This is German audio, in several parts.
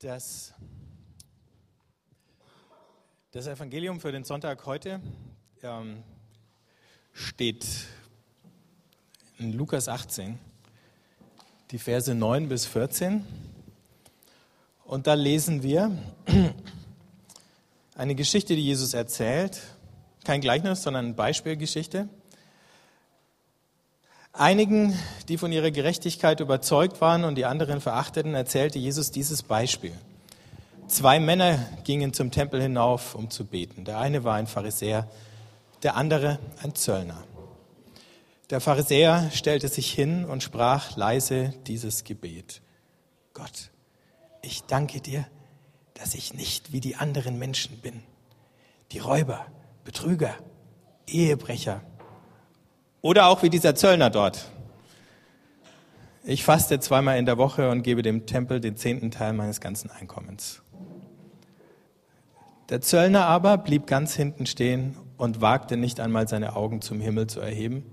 Das, das Evangelium für den Sonntag heute ähm, steht in Lukas 18, die Verse 9 bis 14. Und da lesen wir eine Geschichte, die Jesus erzählt. Kein Gleichnis, sondern eine Beispielgeschichte. Einigen, die von ihrer Gerechtigkeit überzeugt waren und die anderen verachteten, erzählte Jesus dieses Beispiel. Zwei Männer gingen zum Tempel hinauf, um zu beten. Der eine war ein Pharisäer, der andere ein Zöllner. Der Pharisäer stellte sich hin und sprach leise dieses Gebet. Gott, ich danke dir, dass ich nicht wie die anderen Menschen bin, die Räuber, Betrüger, Ehebrecher oder auch wie dieser Zöllner dort. Ich faste zweimal in der Woche und gebe dem Tempel den zehnten Teil meines ganzen Einkommens. Der Zöllner aber blieb ganz hinten stehen und wagte nicht einmal seine Augen zum Himmel zu erheben,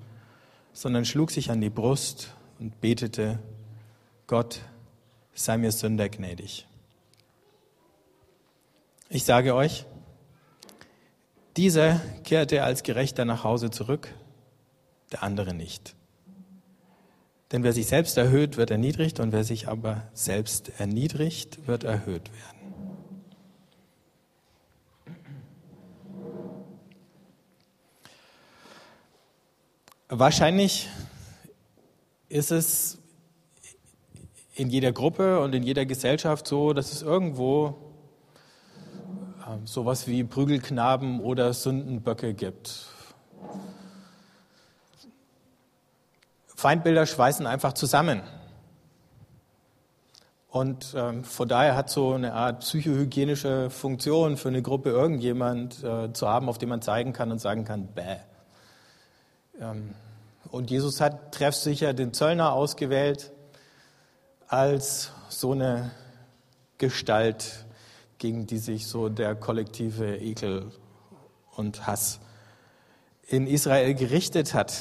sondern schlug sich an die Brust und betete, Gott, sei mir Sünder gnädig. Ich sage euch, dieser kehrte als Gerechter nach Hause zurück, der andere nicht. Denn wer sich selbst erhöht, wird erniedrigt, und wer sich aber selbst erniedrigt, wird erhöht werden. Wahrscheinlich ist es in jeder Gruppe und in jeder Gesellschaft so, dass es irgendwo äh, sowas wie Prügelknaben oder Sündenböcke gibt. Feindbilder schweißen einfach zusammen. Und ähm, von daher hat so eine Art psychohygienische Funktion für eine Gruppe irgendjemand äh, zu haben, auf den man zeigen kann und sagen kann, bäh. Ähm, und Jesus hat treffsicher den Zöllner ausgewählt als so eine Gestalt, gegen die sich so der kollektive Ekel und Hass in Israel gerichtet hat.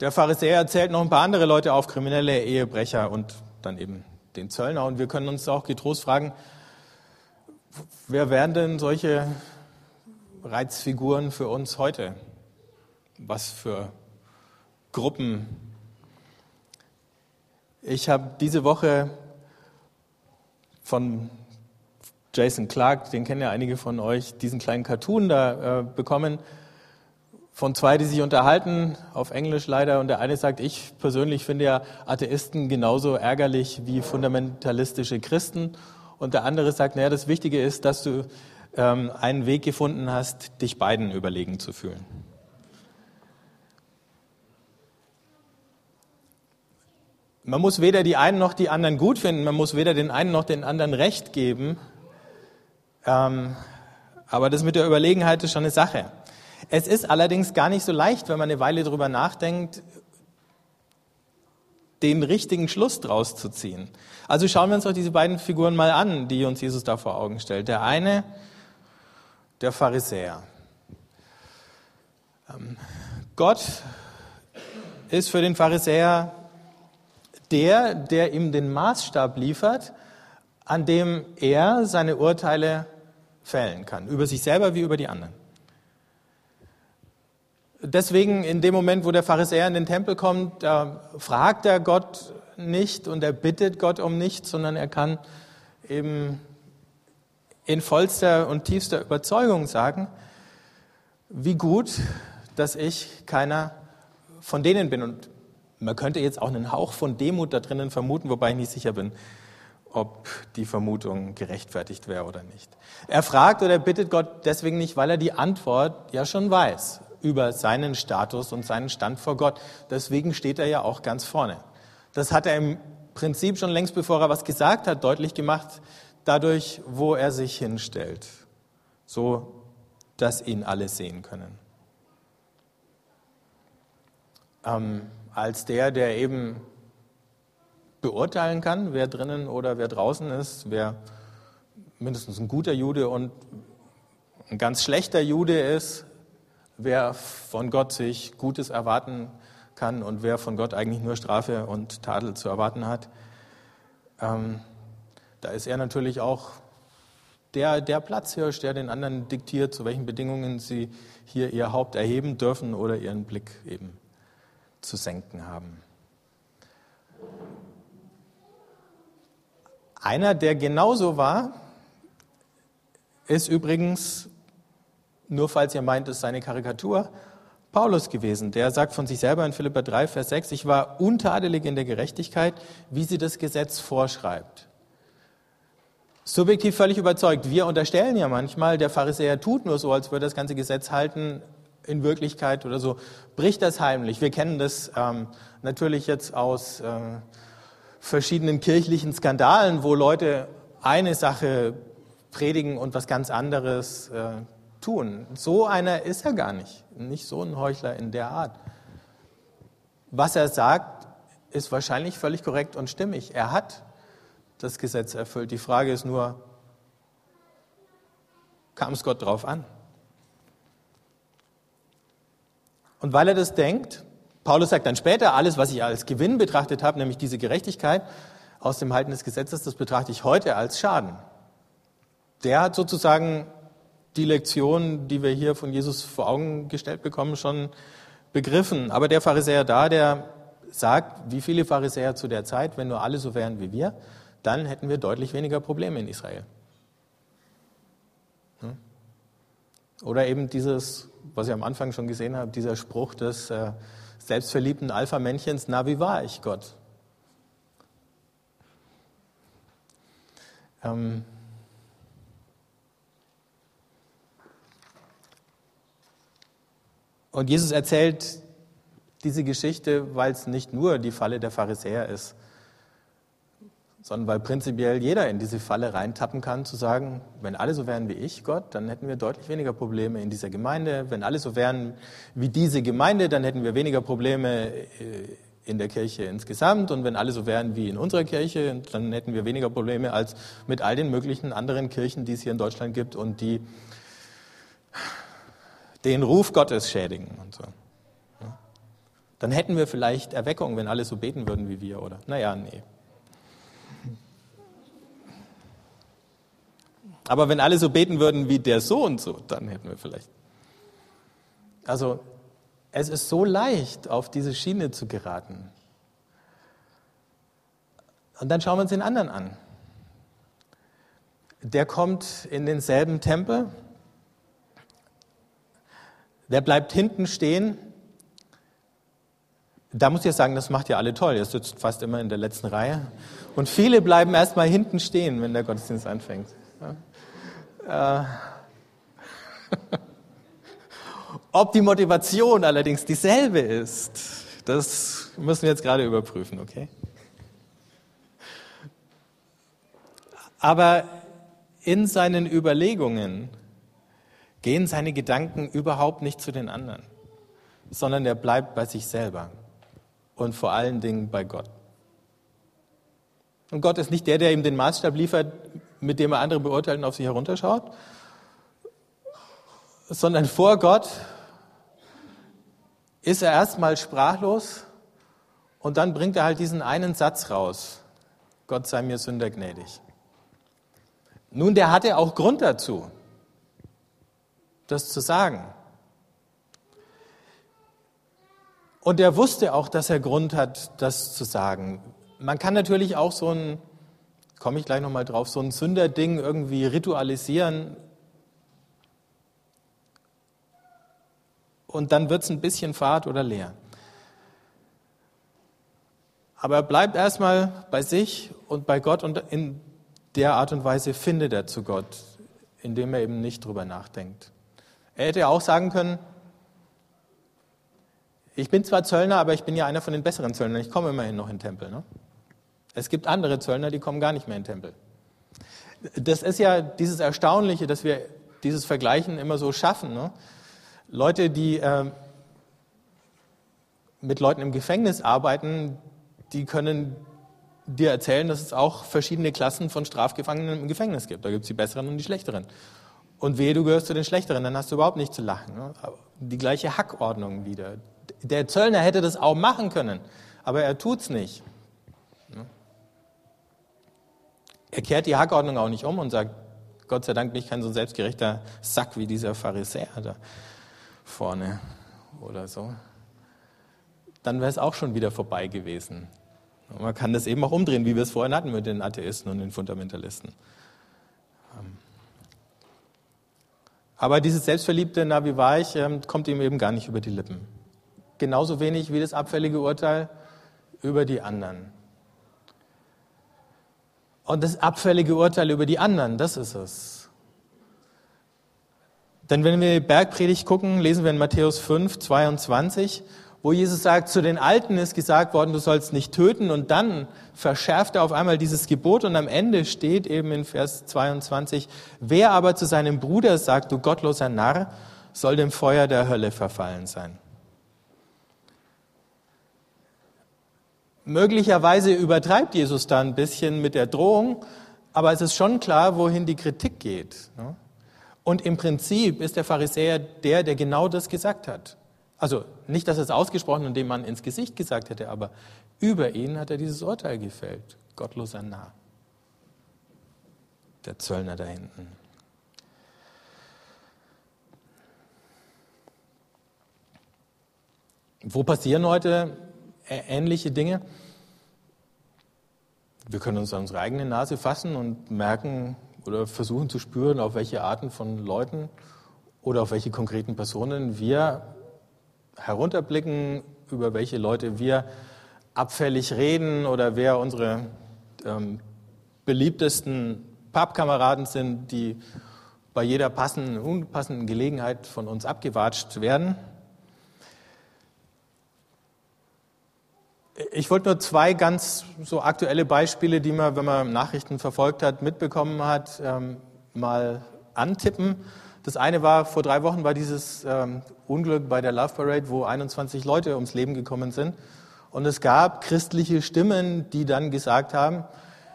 Der Pharisäer erzählt noch ein paar andere Leute auf, kriminelle Ehebrecher und dann eben den Zöllner. Und wir können uns auch getrost fragen, wer wären denn solche Reizfiguren für uns heute? Was für Gruppen? Ich habe diese Woche von Jason Clark, den kennen ja einige von euch, diesen kleinen Cartoon da äh, bekommen von zwei, die sich unterhalten, auf Englisch leider, und der eine sagt, ich persönlich finde ja Atheisten genauso ärgerlich wie fundamentalistische Christen. Und der andere sagt, naja, das Wichtige ist, dass du ähm, einen Weg gefunden hast, dich beiden überlegen zu fühlen. Man muss weder die einen noch die anderen gut finden, man muss weder den einen noch den anderen Recht geben. Ähm, aber das mit der Überlegenheit ist schon eine Sache. Es ist allerdings gar nicht so leicht, wenn man eine Weile drüber nachdenkt, den richtigen Schluss draus zu ziehen. Also schauen wir uns doch diese beiden Figuren mal an, die uns Jesus da vor Augen stellt. Der eine, der Pharisäer. Ähm, Gott ist für den Pharisäer der, der ihm den Maßstab liefert, an dem er seine Urteile fällen kann, über sich selber wie über die anderen. Deswegen in dem Moment, wo der Pharisäer in den Tempel kommt, da fragt er Gott nicht und er bittet Gott um nichts, sondern er kann eben in vollster und tiefster Überzeugung sagen, wie gut, dass ich keiner von denen bin. Und man könnte jetzt auch einen Hauch von Demut da drinnen vermuten, wobei ich nicht sicher bin, ob die Vermutung gerechtfertigt wäre oder nicht. Er fragt oder bittet Gott deswegen nicht, weil er die Antwort ja schon weiß über seinen Status und seinen Stand vor Gott. Deswegen steht er ja auch ganz vorne. Das hat er im Prinzip schon längst bevor er was gesagt hat, deutlich gemacht, dadurch, wo er sich hinstellt, so dass ihn alle sehen können. Ähm, als der, der eben beurteilen kann, wer drinnen oder wer draußen ist, wer mindestens ein guter Jude und ein ganz schlechter Jude ist, wer von Gott sich Gutes erwarten kann und wer von Gott eigentlich nur Strafe und Tadel zu erwarten hat. Ähm, da ist er natürlich auch der, der Platzhirsch, der den anderen diktiert, zu welchen Bedingungen sie hier ihr Haupt erheben dürfen oder ihren Blick eben zu senken haben. Einer, der genauso war, ist übrigens, nur falls ihr meint, es sei eine Karikatur, Paulus gewesen. Der sagt von sich selber in Philippa 3, Vers 6, ich war untadelig in der Gerechtigkeit, wie sie das Gesetz vorschreibt. Subjektiv völlig überzeugt. Wir unterstellen ja manchmal, der Pharisäer tut nur so, als würde das ganze Gesetz halten, in Wirklichkeit oder so, bricht das heimlich. Wir kennen das ähm, natürlich jetzt aus äh, verschiedenen kirchlichen Skandalen, wo Leute eine Sache predigen und was ganz anderes äh, tun. So einer ist er gar nicht. Nicht so ein Heuchler in der Art. Was er sagt, ist wahrscheinlich völlig korrekt und stimmig. Er hat das Gesetz erfüllt. Die Frage ist nur, kam es Gott drauf an? Und weil er das denkt, Paulus sagt dann später, alles, was ich als Gewinn betrachtet habe, nämlich diese Gerechtigkeit aus dem Halten des Gesetzes, das betrachte ich heute als Schaden. Der hat sozusagen die Lektion, die wir hier von Jesus vor Augen gestellt bekommen, schon begriffen. Aber der Pharisäer da, der sagt, wie viele Pharisäer zu der Zeit, wenn nur alle so wären wie wir, dann hätten wir deutlich weniger Probleme in Israel. Hm? Oder eben dieses, was ich am Anfang schon gesehen habe, dieser Spruch des äh, selbstverliebten Alpha-Männchens, na, wie war ich Gott? Ähm, Und Jesus erzählt diese Geschichte, weil es nicht nur die Falle der Pharisäer ist, sondern weil prinzipiell jeder in diese Falle reintappen kann, zu sagen, wenn alle so wären wie ich, Gott, dann hätten wir deutlich weniger Probleme in dieser Gemeinde. Wenn alle so wären wie diese Gemeinde, dann hätten wir weniger Probleme äh, in der Kirche insgesamt. Und wenn alle so wären wie in unserer Kirche, dann hätten wir weniger Probleme als mit all den möglichen anderen Kirchen, die es hier in Deutschland gibt und die den Ruf Gottes schädigen und so. Dann hätten wir vielleicht Erweckung, wenn alle so beten würden wie wir, oder? Naja, nee. Aber wenn alle so beten würden wie der so und so, dann hätten wir vielleicht. Also, es ist so leicht, auf diese Schiene zu geraten. Und dann schauen wir uns den anderen an. Der kommt in denselben Tempel, der bleibt hinten stehen. Da muss ich sagen, das macht ja alle toll. Ihr sitzt fast immer in der letzten Reihe. Und viele bleiben erstmal hinten stehen, wenn der Gottesdienst anfängt. Ja. Äh. Ob die Motivation allerdings dieselbe ist, das müssen wir jetzt gerade überprüfen, okay? Aber in seinen Überlegungen gehen seine Gedanken überhaupt nicht zu den anderen, sondern er bleibt bei sich selber und vor allen Dingen bei Gott. Und Gott ist nicht der, der ihm den Maßstab liefert, mit dem er andere beurteilt und auf sich herunterschaut, sondern vor Gott ist er erstmal sprachlos und dann bringt er halt diesen einen Satz raus. Gott sei mir Sünder gnädig. Nun, der hatte auch Grund dazu das zu sagen. Und er wusste auch, dass er Grund hat, das zu sagen. Man kann natürlich auch so ein, komme ich gleich nochmal drauf, so ein Sünderding irgendwie ritualisieren. Und dann wird es ein bisschen fad oder leer. Aber er bleibt erstmal bei sich und bei Gott und in der Art und Weise findet er zu Gott, indem er eben nicht drüber nachdenkt. Er hätte auch sagen können, ich bin zwar Zöllner, aber ich bin ja einer von den besseren Zöllnern. Ich komme immerhin noch in den Tempel. Ne? Es gibt andere Zöllner, die kommen gar nicht mehr in den Tempel. Das ist ja dieses Erstaunliche, dass wir dieses Vergleichen immer so schaffen. Ne? Leute, die äh, mit Leuten im Gefängnis arbeiten, die können dir erzählen, dass es auch verschiedene Klassen von Strafgefangenen im Gefängnis gibt. Da gibt es die besseren und die schlechteren. Und wehe, du gehörst zu den Schlechteren, dann hast du überhaupt nicht zu lachen. Ne? Die gleiche Hackordnung wieder. Der Zöllner hätte das auch machen können, aber er tut's nicht. Ne? Er kehrt die Hackordnung auch nicht um und sagt, Gott sei Dank bin ich kein so selbstgerechter Sack wie dieser Pharisäer da vorne oder so. Dann wäre es auch schon wieder vorbei gewesen. Und man kann das eben auch umdrehen, wie wir es vorhin hatten mit den Atheisten und den Fundamentalisten. Aber dieses selbstverliebte Navi Weich ähm, kommt ihm eben gar nicht über die Lippen. Genauso wenig wie das abfällige Urteil über die anderen. Und das abfällige Urteil über die anderen, das ist es. Denn wenn wir Bergpredigt gucken, lesen wir in Matthäus 5, 22, wo Jesus sagt, zu den Alten ist gesagt worden, du sollst nicht töten und dann verschärft er auf einmal dieses Gebot und am Ende steht eben in Vers 22, wer aber zu seinem Bruder sagt, du gottloser Narr, soll dem Feuer der Hölle verfallen sein. Möglicherweise übertreibt Jesus da ein bisschen mit der Drohung, aber es ist schon klar, wohin die Kritik geht. Ne? Und im Prinzip ist der Pharisäer der, der genau das gesagt hat. Also nicht, dass er es ausgesprochen und dem Mann ins Gesicht gesagt hätte, aber über ihn hat er dieses Urteil gefällt. Gottloser Narr. Der Zöllner da hinten. Wo passieren heute ähnliche Dinge. Wir können uns an unsere eigene Nase fassen und merken oder versuchen zu spüren, auf welche Arten von Leuten oder auf welche konkreten Personen wir herunterblicken, über welche Leute wir abfällig reden oder wer unsere ähm, beliebtesten Pappkameraden sind, die bei jeder passenden, unpassenden Gelegenheit von uns abgewatscht werden. Ich wollte nur zwei ganz so aktuelle Beispiele, die man, wenn man Nachrichten verfolgt hat, mitbekommen hat, ähm, mal antippen. Das eine war, vor drei Wochen war dieses ähm, Unglück bei der Love Parade, wo 21 Leute ums Leben gekommen sind. Und es gab christliche Stimmen, die dann gesagt haben,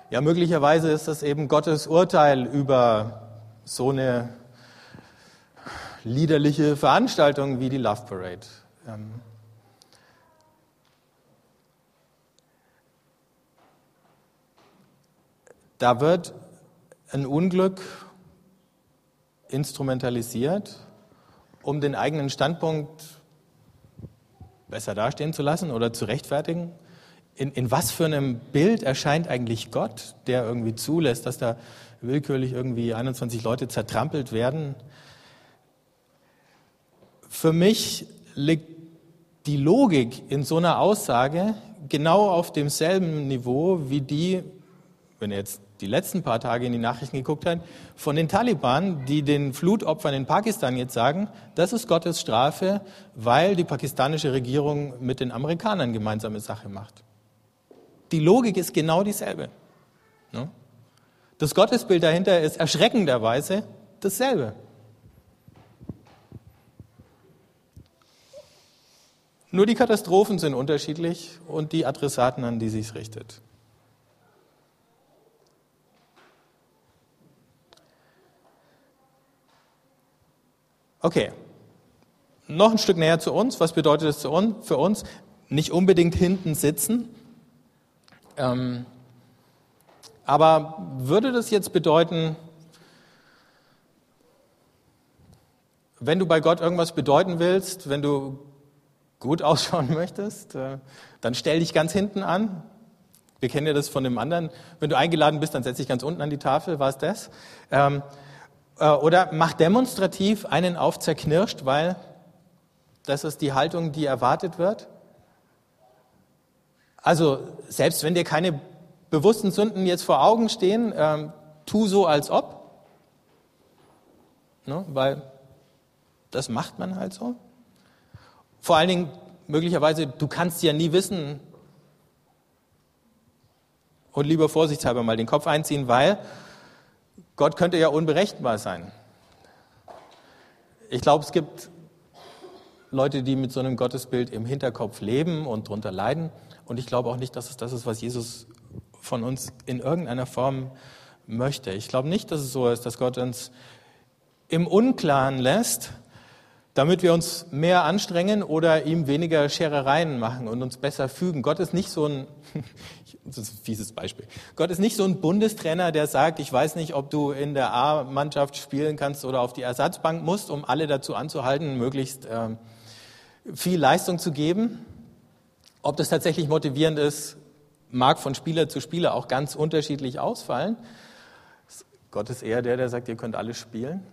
ja, möglicherweise ist das eben Gottes Urteil über so eine liederliche Veranstaltung wie die Love Parade. Ähm, Da wird ein Unglück instrumentalisiert, um den eigenen Standpunkt besser dastehen zu lassen oder zu rechtfertigen. In, in was für einem Bild erscheint eigentlich Gott, der irgendwie zulässt, dass da willkürlich irgendwie 21 Leute zertrampelt werden? Für mich liegt die Logik in so einer Aussage genau auf demselben Niveau wie die, wenn ihr jetzt die letzten paar Tage in die Nachrichten geguckt hat, von den Taliban, die den Flutopfern in Pakistan jetzt sagen, das ist Gottes Strafe, weil die pakistanische Regierung mit den Amerikanern gemeinsame Sache macht. Die Logik ist genau dieselbe. Ne? Das Gottesbild dahinter ist erschreckenderweise dasselbe. Nur die Katastrophen sind unterschiedlich und die Adressaten, an die sich richtet. Okay, noch ein Stück näher zu uns. Was bedeutet das für uns? Nicht unbedingt hinten sitzen. Ähm, aber würde das jetzt bedeuten, wenn du bei Gott irgendwas bedeuten willst, wenn du gut ausschauen möchtest, äh, dann stell dich ganz hinten an. Wir kennen ja das von dem anderen. Wenn du eingeladen bist, dann setz dich ganz unten an die Tafel. War es das? Ähm, äh, oder macht demonstrativ einen auf zerknirscht, weil das ist die Haltung, die erwartet wird. Also selbst wenn dir keine bewussten Sünden jetzt vor Augen stehen, ähm, tu so, als ob. Ne? Weil das macht man halt so. Vor allen Dingen, möglicherweise, du kannst ja nie wissen und lieber vorsichtshalber mal den Kopf einziehen, weil Gott könnte ja unberechenbar sein. Ich glaube, es gibt Leute, die mit so einem Gottesbild im Hinterkopf leben und darunter leiden. Und ich glaube auch nicht, dass es das ist, was Jesus von uns in irgendeiner Form möchte. Ich glaube nicht, dass es so ist, dass Gott uns im Unklaren lässt, damit wir uns mehr anstrengen oder ihm weniger Scherereien machen und uns besser fügen. Gott ist nicht so ein, das ist ein fieses Beispiel, Gott ist nicht so ein Bundestrainer, der sagt, ich weiß nicht, ob du in der A-Mannschaft spielen kannst oder auf die Ersatzbank musst, um alle dazu anzuhalten, möglichst äh, viel Leistung zu geben. Ob das tatsächlich motivierend ist, mag von Spieler zu Spieler auch ganz unterschiedlich ausfallen. Gott ist eher der, der sagt, ihr könnt alles spielen.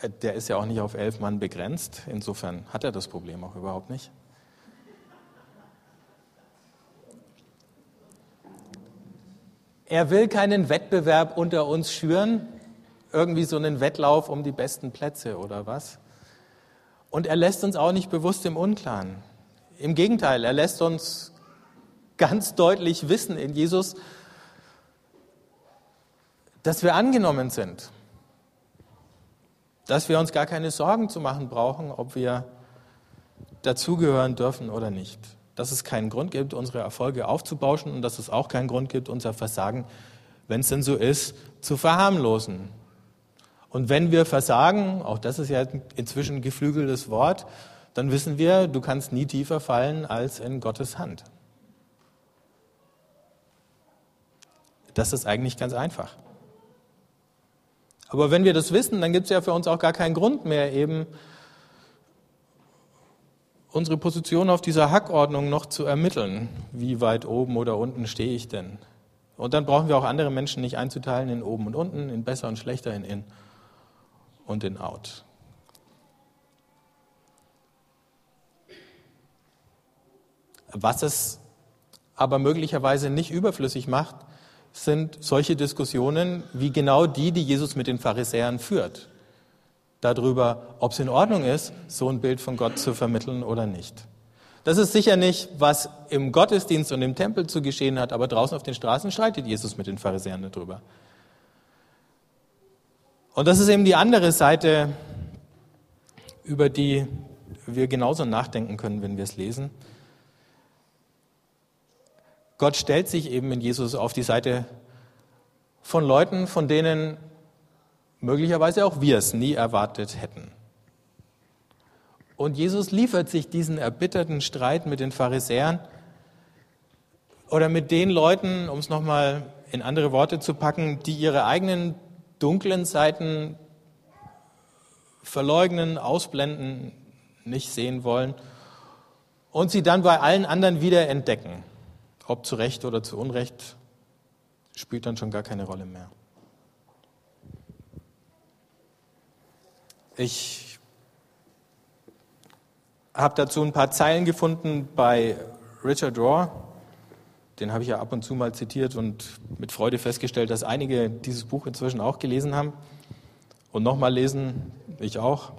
Äh, der ist ja auch nicht auf elf Mann begrenzt. Insofern hat er das Problem auch überhaupt nicht. Er will keinen Wettbewerb unter uns schüren, irgendwie so einen Wettlauf um die besten Plätze oder was. Und er lässt uns auch nicht bewusst im Unklaren. Im Gegenteil, er lässt uns ganz deutlich wissen in Jesus, dass wir angenommen sind, dass wir uns gar keine Sorgen zu machen brauchen, ob wir dazugehören dürfen oder nicht. Dass es keinen Grund gibt, unsere Erfolge aufzubauschen und dass es auch keinen Grund gibt, unser Versagen, wenn es denn so ist, zu verharmlosen. Und wenn wir versagen, auch das ist ja inzwischen ein geflügeltes Wort, dann wissen wir, du kannst nie tiefer fallen als in Gottes Hand. Das ist eigentlich ganz einfach. Aber wenn wir das wissen, dann gibt es ja für uns auch gar keinen Grund mehr, eben unsere Position auf dieser Hackordnung noch zu ermitteln. Wie weit oben oder unten stehe ich denn? Und dann brauchen wir auch andere Menschen nicht einzuteilen in oben und unten, in besser und schlechter, in in und in out. Was es aber möglicherweise nicht überflüssig macht, sind solche Diskussionen wie genau die, die Jesus mit den Pharisäern führt. Darüber, ob es in Ordnung ist, so ein Bild von Gott zu vermitteln oder nicht. Das ist sicher nicht, was im Gottesdienst und im Tempel zu geschehen hat, aber draußen auf den Straßen streitet Jesus mit den Pharisäern darüber. Und das ist eben die andere Seite, über die wir genauso nachdenken können, wenn wir es lesen. Gott stellt sich eben in Jesus auf die Seite von Leuten, von denen möglicherweise auch wir es nie erwartet hätten. Und Jesus liefert sich diesen erbitterten Streit mit den Pharisäern oder mit den Leuten, um es nochmal in andere Worte zu packen, die ihre eigenen dunklen Seiten verleugnen, ausblenden, nicht sehen wollen und sie dann bei allen anderen wieder entdecken. Ob zu Recht oder zu Unrecht, spielt dann schon gar keine Rolle mehr. Ich habe dazu ein paar Zeilen gefunden bei Richard Rohr. Den habe ich ja ab und zu mal zitiert und mit Freude festgestellt, dass einige dieses Buch inzwischen auch gelesen haben und nochmal lesen, ich auch.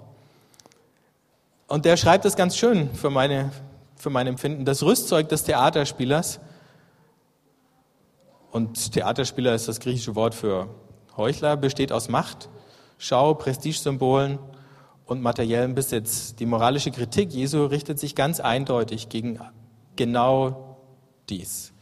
Und der schreibt es ganz schön für, meine, für mein Empfinden. Das Rüstzeug des Theaterspielers und Theaterspieler ist das griechische Wort für Heuchler, besteht aus Macht, Schau, Prestigesymbolen und materiellem Besitz. Die moralische Kritik Jesu richtet sich ganz eindeutig gegen genau dies.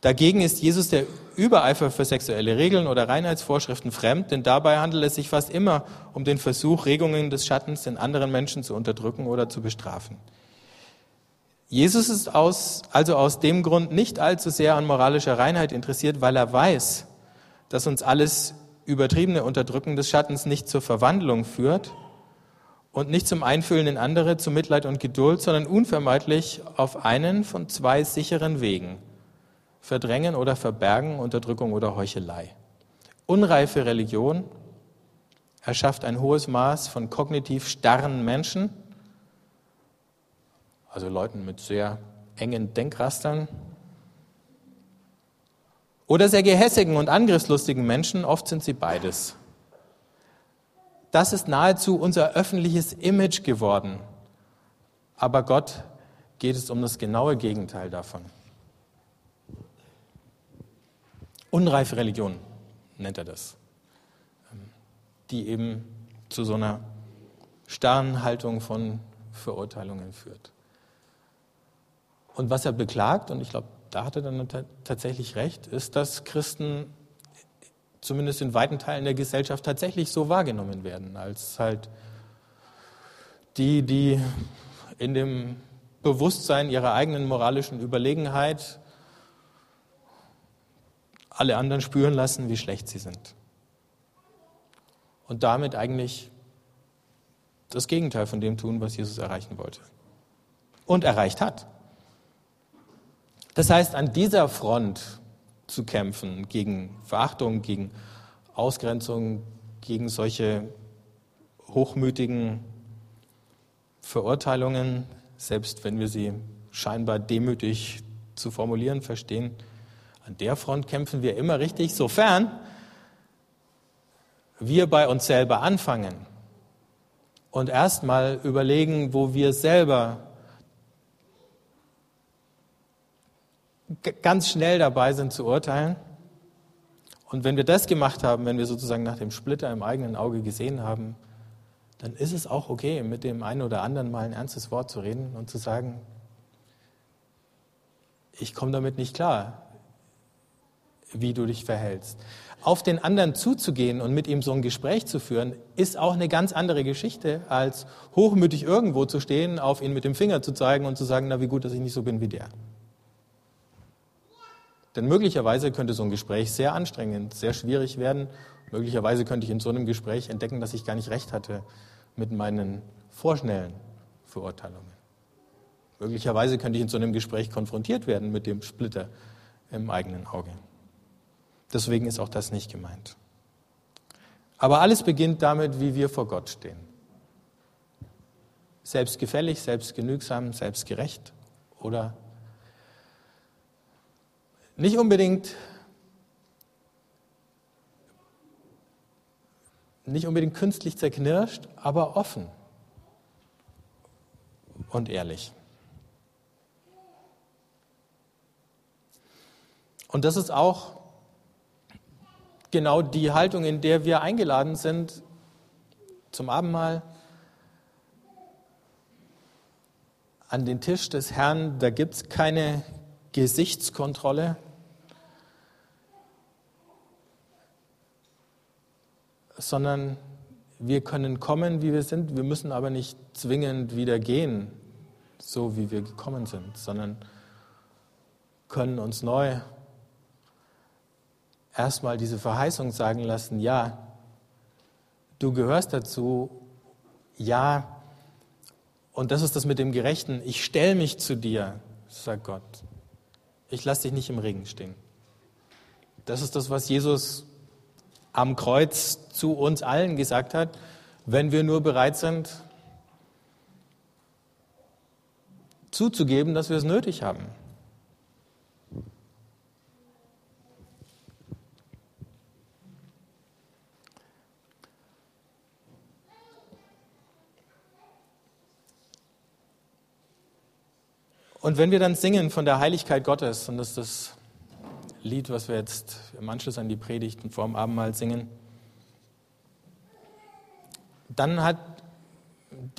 Dagegen ist Jesus der Übereifer für sexuelle Regeln oder Reinheitsvorschriften fremd, denn dabei handelt es sich fast immer um den Versuch, Regungen des Schattens in anderen Menschen zu unterdrücken oder zu bestrafen. Jesus ist aus, also aus dem Grund nicht allzu sehr an moralischer Reinheit interessiert, weil er weiß, dass uns alles übertriebene Unterdrücken des Schattens nicht zur Verwandlung führt und nicht zum Einfühlen in andere, zu Mitleid und Geduld, sondern unvermeidlich auf einen von zwei sicheren Wegen. Verdrängen oder Verbergen, Unterdrückung oder Heuchelei. Unreife Religion erschafft ein hohes Maß von kognitiv starren Menschen, also Leuten mit sehr engen Denkrastern. Oder sehr gehässigen und angriffslustigen Menschen, oft sind sie beides. Das ist nahezu unser öffentliches Image geworden. Aber Gott geht es um das genaue Gegenteil davon. Unreife Religion nennt er das, die eben zu so einer starren Haltung von Verurteilungen führt. Und was er beklagt, und ich glaube, da hat er dann tatsächlich recht, ist, dass Christen zumindest in weiten Teilen der Gesellschaft tatsächlich so wahrgenommen werden, als halt die, die in dem Bewusstsein ihrer eigenen moralischen Überlegenheit alle anderen spüren lassen, wie schlecht sie sind. Und damit eigentlich das Gegenteil von dem tun, was Jesus erreichen wollte. Und erreicht hat. Das heißt, an dieser Front zu kämpfen, gegen Verachtung, gegen Ausgrenzung, gegen solche hochmütigen Verurteilungen, selbst wenn wir sie scheinbar demütig zu formulieren verstehen, an der Front kämpfen wir immer richtig, sofern wir bei uns selber anfangen und erstmal überlegen, wo wir selber ganz schnell dabei sind zu urteilen. Und wenn wir das gemacht haben, wenn wir sozusagen nach dem Splitter im eigenen Auge gesehen haben, dann ist es auch okay, mit dem einen oder anderen mal ein ernstes Wort zu reden und zu sagen, ich komme damit nicht klar, wie du dich verhältst. Auf den anderen zuzugehen und mit ihm so ein Gespräch zu führen, ist auch eine ganz andere Geschichte, als hochmütig irgendwo zu stehen, auf ihn mit dem Finger zu zeigen und zu sagen, na wie gut, dass ich nicht so bin wie der. Denn möglicherweise könnte so ein Gespräch sehr anstrengend, sehr schwierig werden. Möglicherweise könnte ich in so einem Gespräch entdecken, dass ich gar nicht recht hatte mit meinen vorschnellen Verurteilungen. Möglicherweise könnte ich in so einem Gespräch konfrontiert werden mit dem Splitter im eigenen Auge. Deswegen ist auch das nicht gemeint. Aber alles beginnt damit, wie wir vor Gott stehen. Selbstgefällig, selbstgenügsam, selbstgerecht oder nicht unbedingt nicht unbedingt künstlich zerknirscht, aber offen und ehrlich. Und das ist auch genau die Haltung, in der wir eingeladen sind zum Abendmahl, an den Tisch des Herrn. Da gibt es keine Gesichtskontrolle, sondern wir können kommen, wie wir sind. Wir müssen aber nicht zwingend wieder gehen, so wie wir gekommen sind, sondern können uns neu erstmal diese Verheißung sagen lassen, ja, du gehörst dazu, ja, und das ist das mit dem Gerechten, ich stelle mich zu dir, sagt Gott. Ich lasse dich nicht im Regen stehen. Das ist das, was Jesus am Kreuz zu uns allen gesagt hat, wenn wir nur bereit sind, zuzugeben, dass wir es nötig haben. Und wenn wir dann singen von der Heiligkeit Gottes, und das ist das Lied, was wir jetzt im Anschluss an die Predigten vor dem Abendmahl singen, dann hat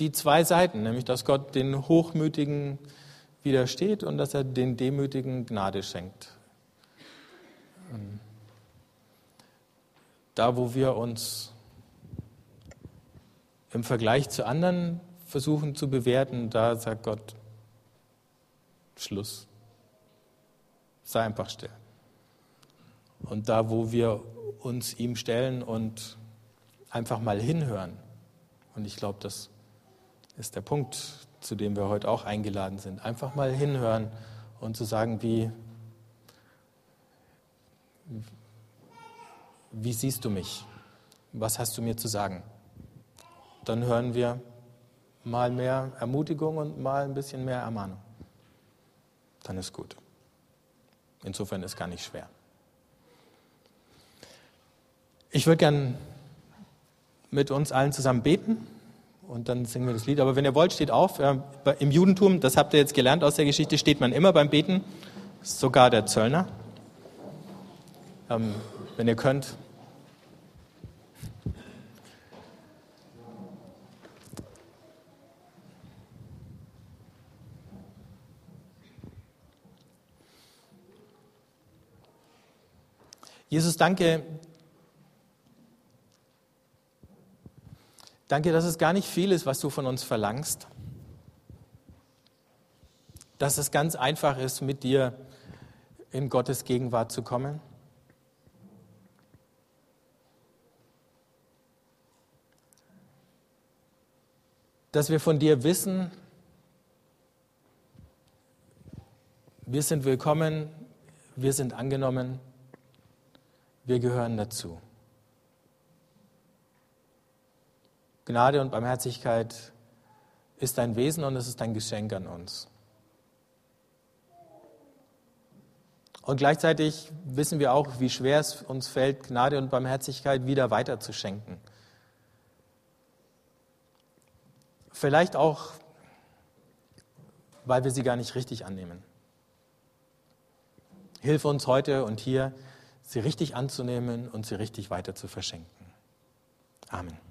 die zwei Seiten, nämlich dass Gott den Hochmütigen widersteht und dass er den Demütigen Gnade schenkt. Da, wo wir uns im Vergleich zu anderen versuchen zu bewerten, da sagt Gott, Schluss. Sei einfach still. Und da, wo wir uns ihm stellen und einfach mal hinhören, und ich glaube, das ist der Punkt, zu dem wir heute auch eingeladen sind, einfach mal hinhören und zu sagen, wie, wie siehst du mich? Was hast du mir zu sagen? Dann hören wir mal mehr Ermutigung und mal ein bisschen mehr Ermahnung dann ist gut. Insofern ist gar nicht schwer. Ich würde gern mit uns allen zusammen beten und dann singen wir das Lied. Aber wenn ihr wollt, steht auf. Im Judentum, das habt ihr jetzt gelernt aus der Geschichte, steht man immer beim Beten, sogar der Zöllner. Ähm, wenn ihr könnt, Jesus, danke, Danke, dass es gar nicht viel ist, was du von uns verlangst. Dass es ganz einfach ist, mit dir in Gottes Gegenwart zu kommen. Dass wir von dir wissen, wir sind willkommen, wir sind angenommen, wir gehören dazu. Gnade und Barmherzigkeit ist dein Wesen und es ist ein Geschenk an uns. Und gleichzeitig wissen wir auch, wie schwer es uns fällt, Gnade und Barmherzigkeit wieder weiterzuschenken. Vielleicht auch, weil wir sie gar nicht richtig annehmen. Hilf uns heute und hier, sie richtig anzunehmen und sie richtig weiter zu verschenken. Amen.